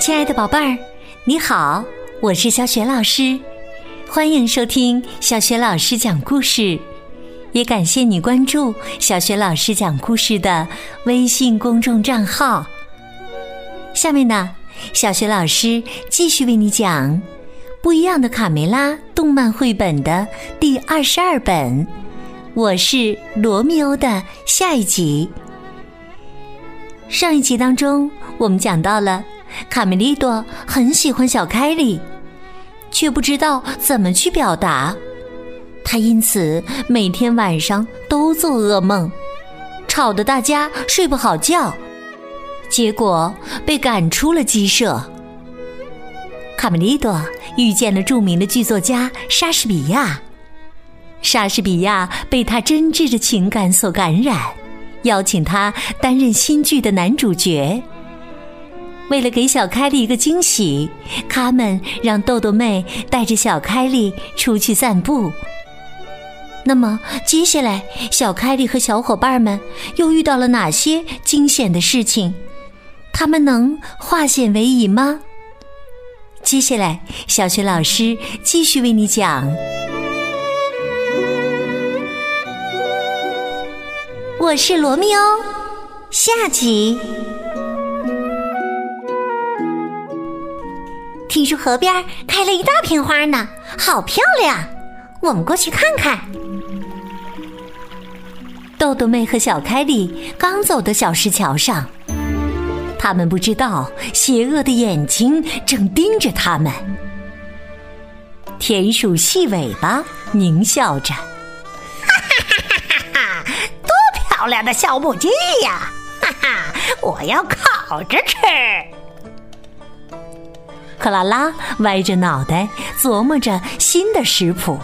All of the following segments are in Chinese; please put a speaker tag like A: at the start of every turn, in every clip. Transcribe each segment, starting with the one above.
A: 亲爱的宝贝儿，你好，我是小雪老师，欢迎收听小雪老师讲故事，也感谢你关注小雪老师讲故事的微信公众账号。下面呢，小雪老师继续为你讲《不一样的卡梅拉》动漫绘本的第二十二本，我是罗密欧的下一集。上一集当中，我们讲到了。卡梅利多很喜欢小凯莉，却不知道怎么去表达。他因此每天晚上都做噩梦，吵得大家睡不好觉，结果被赶出了鸡舍。卡梅利多遇见了著名的剧作家莎士比亚，莎士比亚被他真挚的情感所感染，邀请他担任新剧的男主角。为了给小凯莉一个惊喜，他们让豆豆妹带着小凯莉出去散步。那么，接下来小凯莉和小伙伴们又遇到了哪些惊险的事情？他们能化险为夷吗？接下来，小雪老师继续为你讲。我是罗密欧，下集。听说河边开了一大片花呢，好漂亮！我们过去看看。豆豆妹和小凯莉刚走到小石桥上，他们不知道邪恶的眼睛正盯着他们。田鼠细尾巴狞笑着：“
B: 漂亮的小母鸡呀！哈哈，我要烤着吃。”
A: 克拉拉歪着脑袋琢磨着新的食谱。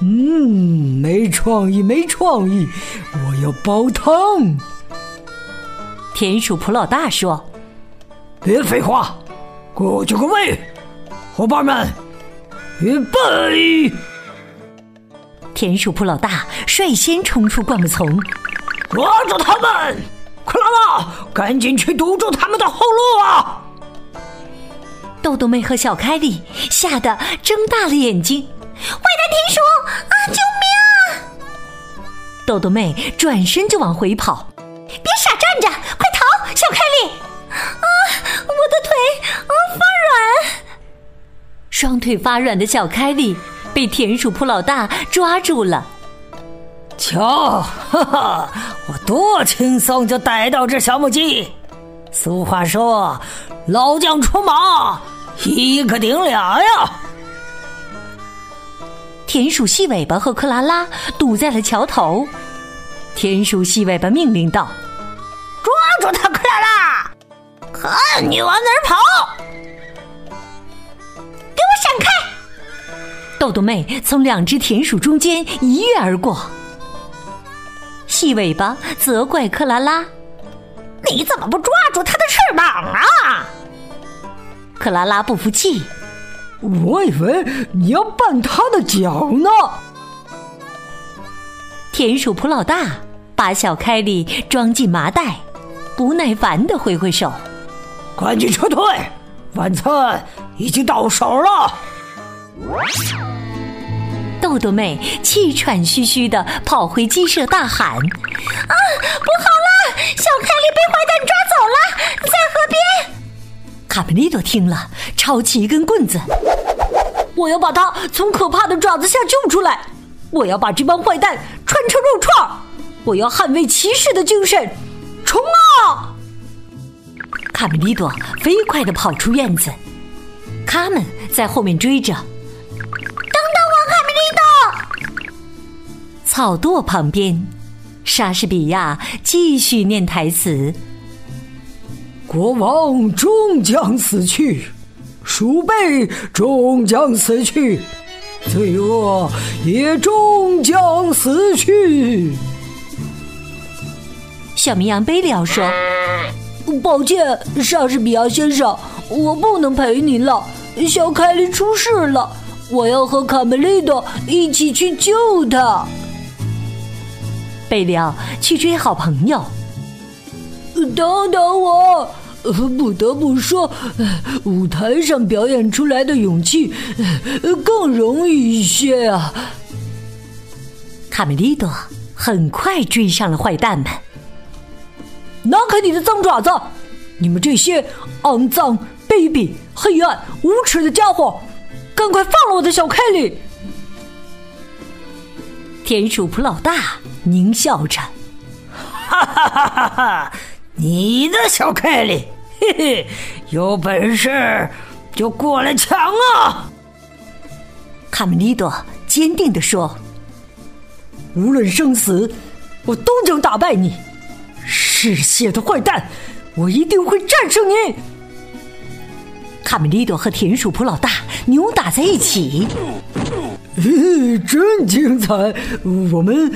C: 嗯，没创意，没创意！我要煲汤。
A: 田鼠普老大说：“
C: 别废话，过去各位，伙伴们，预备！”
A: 田鼠普老大率先冲出灌木丛，
C: 抓住他们！克拉拉，赶紧去堵住他们的后路啊！
A: 豆豆妹和小凯莉吓得睁大了眼睛，坏蛋田鼠啊！救命啊！豆豆妹转身就往回跑，别傻站着，快逃！小凯莉啊，我的腿啊发软，双腿发软的小凯莉被田鼠铺老大抓住了。
C: 瞧，哈哈，我多轻松就逮到这小母鸡。俗话说，老将出马。一个顶俩呀！
A: 田鼠细尾巴和克拉拉堵在了桥头。田鼠细尾巴命令道：“
B: 抓住他，克拉拉！看你往哪儿跑！
A: 给我闪开！”豆豆妹从两只田鼠中间一跃而过。细尾巴责怪克拉拉：“
B: 你怎么不抓住它的翅膀啊？”
A: 克拉拉不服气，
C: 我以为你要绊它的脚呢。
A: 田鼠普老大把小凯莉装进麻袋，不耐烦的挥挥手：“
C: 赶紧撤退，晚餐已经到手了。”
A: 豆豆妹气喘吁吁的跑回鸡舍，大喊：“啊，不好了！小凯莉被坏蛋抓走了，在河边！”卡梅利多听了，抄起一根棍子，我要把他从可怕的爪子下救出来！我要把这帮坏蛋穿成肉串我要捍卫骑士的精神！冲啊！卡梅利多飞快的跑出院子，他们在后面追着。草垛旁边，莎士比亚继续念台词。
C: 国王终将死去，鼠辈终将死去，罪恶也终将死去。
A: 小绵羊贝利奥说：“
D: 抱歉，莎士比亚先生，我不能陪您了。小凯莉出事了，我要和卡梅利多一起去救她。”
A: 贝利奥去追好朋友。
D: 等等我，不得不说，舞台上表演出来的勇气更容易一些啊。
A: 卡梅利多很快追上了坏蛋们。
D: 拿开你的脏爪子！你们这些肮脏、卑鄙、黑暗、无耻的家伙，赶快放了我的小凯莉！
A: 田鼠普老大狞笑着：“
B: 哈哈哈哈哈！你的小凯莉，嘿嘿，有本事就过来抢啊！”
A: 卡梅利多坚定地说：“
D: 无论生死，我都将打败你！嗜血的坏蛋，我一定会战胜你！”
A: 卡梅利多和田鼠普老大扭打在一起。
C: 真精彩！我们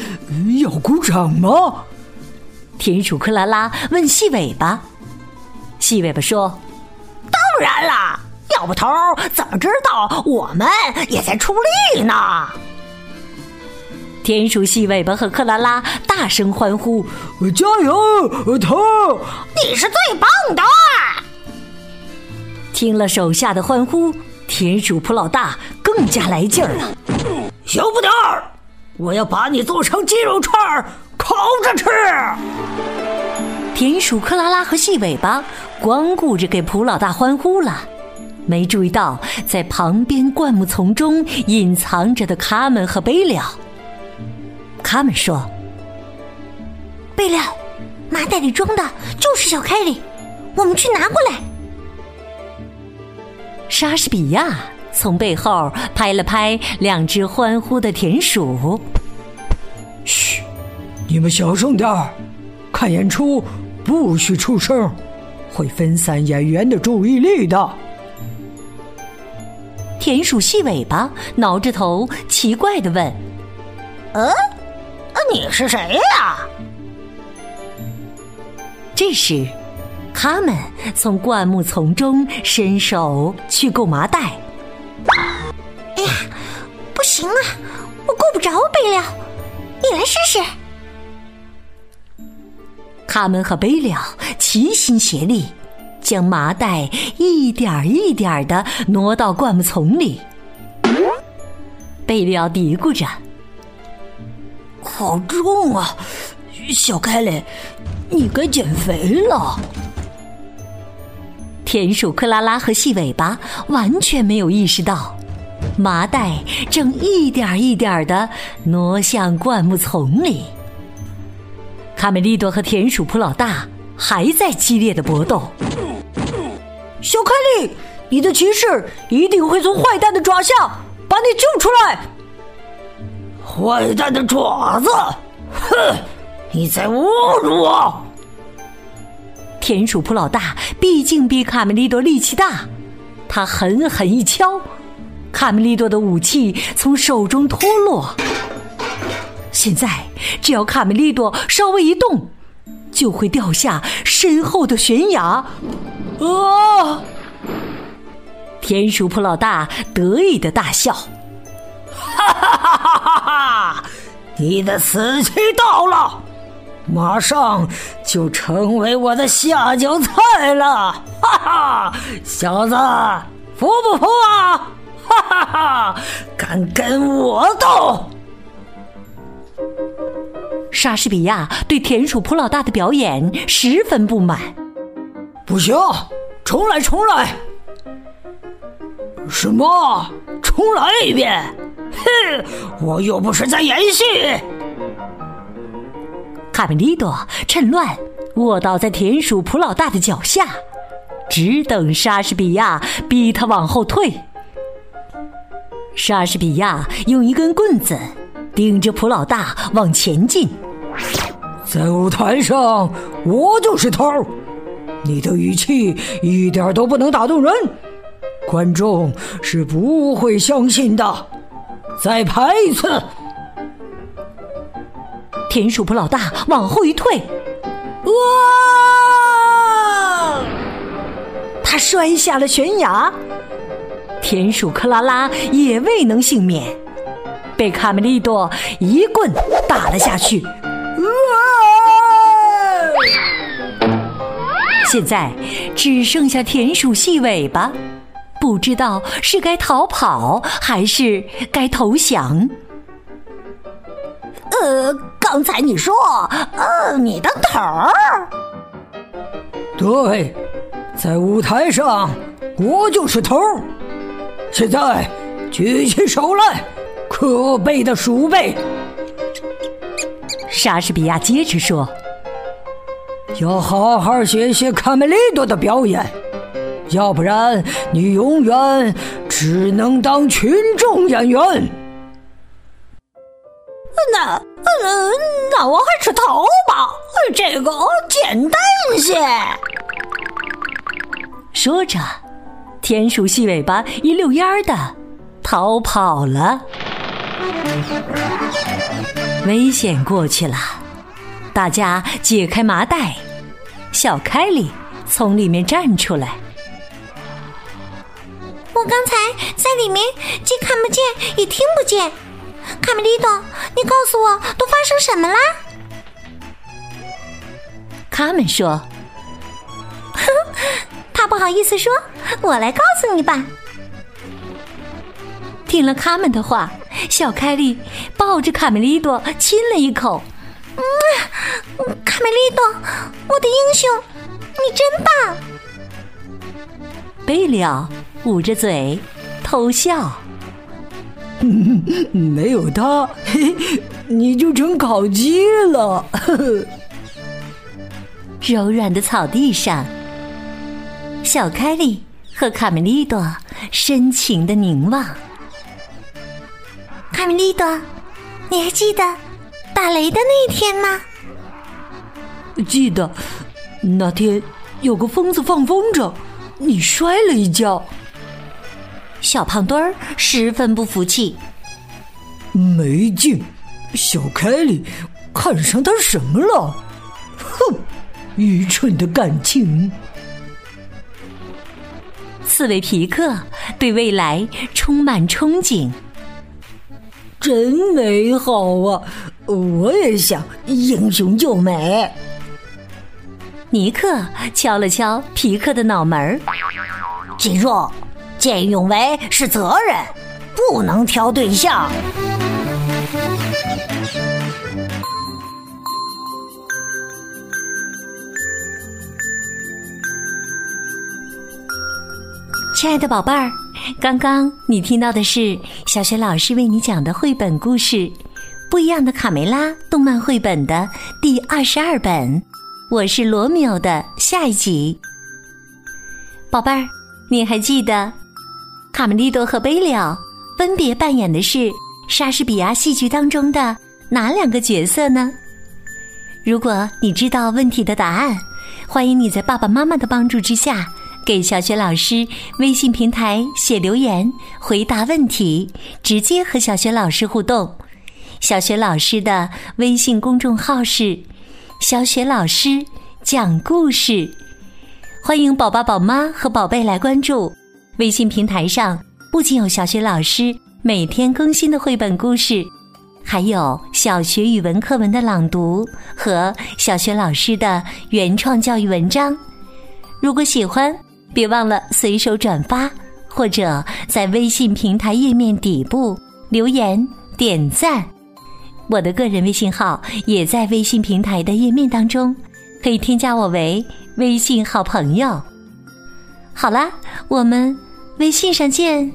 C: 要鼓掌吗？
A: 田鼠克拉拉问细尾巴。细尾巴说：“
B: 当然啦，要不头怎么知道我们也在出力呢？”
A: 田鼠细尾巴和克拉拉大声欢呼：“
C: 加油，头！
B: 你是最棒的！”
A: 听了手下的欢呼，田鼠普老大更加来劲儿了。
B: 小不点儿，我要把你做成鸡肉串儿烤着吃。
A: 田鼠克拉拉和细尾巴光顾着给普老大欢呼了，没注意到在旁边灌木丛中隐藏着的卡门和贝利。卡门说：“
E: 贝利，麻袋里装的就是小凯莉，我们去拿过来。”
A: 莎士比亚。从背后拍了拍两只欢呼的田鼠。
C: 嘘，你们小声点儿，看演出不许出声，会分散演员的注意力的。
A: 田鼠细尾巴挠着头，奇怪的问：“
B: 嗯，你是谁呀？”
A: 这时，他们从灌木丛中伸手去够麻袋。
E: 着贝利奥，你来试试。
A: 卡门和贝利奥齐心协力，将麻袋一点一点的挪到灌木丛里。贝利奥嘀咕着：“
D: 好重啊，小凯雷，你该减肥了。”
A: 田鼠克拉拉和细尾巴完全没有意识到，麻袋正一点一点的挪向灌木丛里。卡梅利多和田鼠普老大还在激烈的搏斗。
D: 小凯莉，你的骑士一定会从坏蛋的爪下把你救出来。
B: 坏蛋的爪子，哼！你在侮辱我！
A: 田鼠普老大毕竟比卡梅利多力气大，他狠狠一敲，卡梅利多的武器从手中脱落。现在，只要卡梅利多稍微一动，就会掉下身后的悬崖。啊！田鼠普老大得意的大笑：“
B: 哈哈哈哈哈哈！你的死期到了，马上就成为我的下酒菜了！哈哈，小子，服不服啊？哈哈哈，敢跟我斗？”
A: 莎士比亚对田鼠普老大的表演十分不满。
C: 不行，重来，重来！
B: 什么？重来一遍？哼，我又不是在演戏。
A: 卡梅利多趁乱卧倒在田鼠普老大的脚下，只等莎士比亚逼他往后退。莎士比亚用一根棍子顶着普老大往前进。
C: 在舞台上，我就是头儿。你的语气一点都不能打动人，观众是不会相信的。再拍一次。
A: 田鼠普老大往后一退，哇！他摔下了悬崖。田鼠克拉拉也未能幸免，被卡梅利多一棍打了下去。现在只剩下田鼠细尾巴，不知道是该逃跑还是该投降。
B: 呃，刚才你说，呃，你当头儿。
C: 对，在舞台上我就是头儿。现在举起手来，可悲的鼠辈！
A: 莎士比亚接着说：“
C: 要好好学学卡梅利多的表演，要不然你永远只能当群众演员。”
B: 那，嗯，那我还是逃吧，这个简单些。
A: 说着，田鼠细尾巴一溜烟儿的逃跑了。危险过去了，大家解开麻袋，小凯里从里面站出来。
E: 我刚才在里面既看不见也听不见。卡梅利多，你告诉我都发生什么啦？
A: 他们说：“
E: 哼，他不好意思说，我来告诉你吧。”
A: 听了他们的话，小凯莉抱着卡梅利多亲了一口。
E: 嗯，卡梅利多，我的英雄，你真棒！
A: 贝里奥捂着嘴偷笑。
C: 没有他，嘿，你就成烤鸡了。
A: 柔软的草地上，小凯莉和卡梅利多深情的凝望。
E: 卡梅利多，你还记得打雷的那一天吗？
D: 记得，那天有个疯子放风筝，你摔了一跤。
A: 小胖墩儿十分不服气，
C: 没劲！小凯莉看上他什么了？哼，愚蠢的感情！
A: 刺猬皮克对未来充满憧憬，
B: 真美好啊！我也想英雄救美。
A: 尼克敲了敲皮克的脑门儿，
B: 记住。见义勇为是责任，不能挑对象。
A: 亲爱的宝贝儿，刚刚你听到的是小学老师为你讲的绘本故事《不一样的卡梅拉》动漫绘本的第二十二本。我是罗密欧的下一集。宝贝儿，你还记得？卡梅利多和贝利奥分别扮演的是莎士比亚戏剧当中的哪两个角色呢？如果你知道问题的答案，欢迎你在爸爸妈妈的帮助之下，给小雪老师微信平台写留言回答问题，直接和小雪老师互动。小雪老师的微信公众号是“小雪老师讲故事”，欢迎宝宝、宝妈和宝贝来关注。微信平台上不仅有小学老师每天更新的绘本故事，还有小学语文课文的朗读和小学老师的原创教育文章。如果喜欢，别忘了随手转发，或者在微信平台页面底部留言点赞。我的个人微信号也在微信平台的页面当中，可以添加我为微信好朋友。好啦，我们微信上见。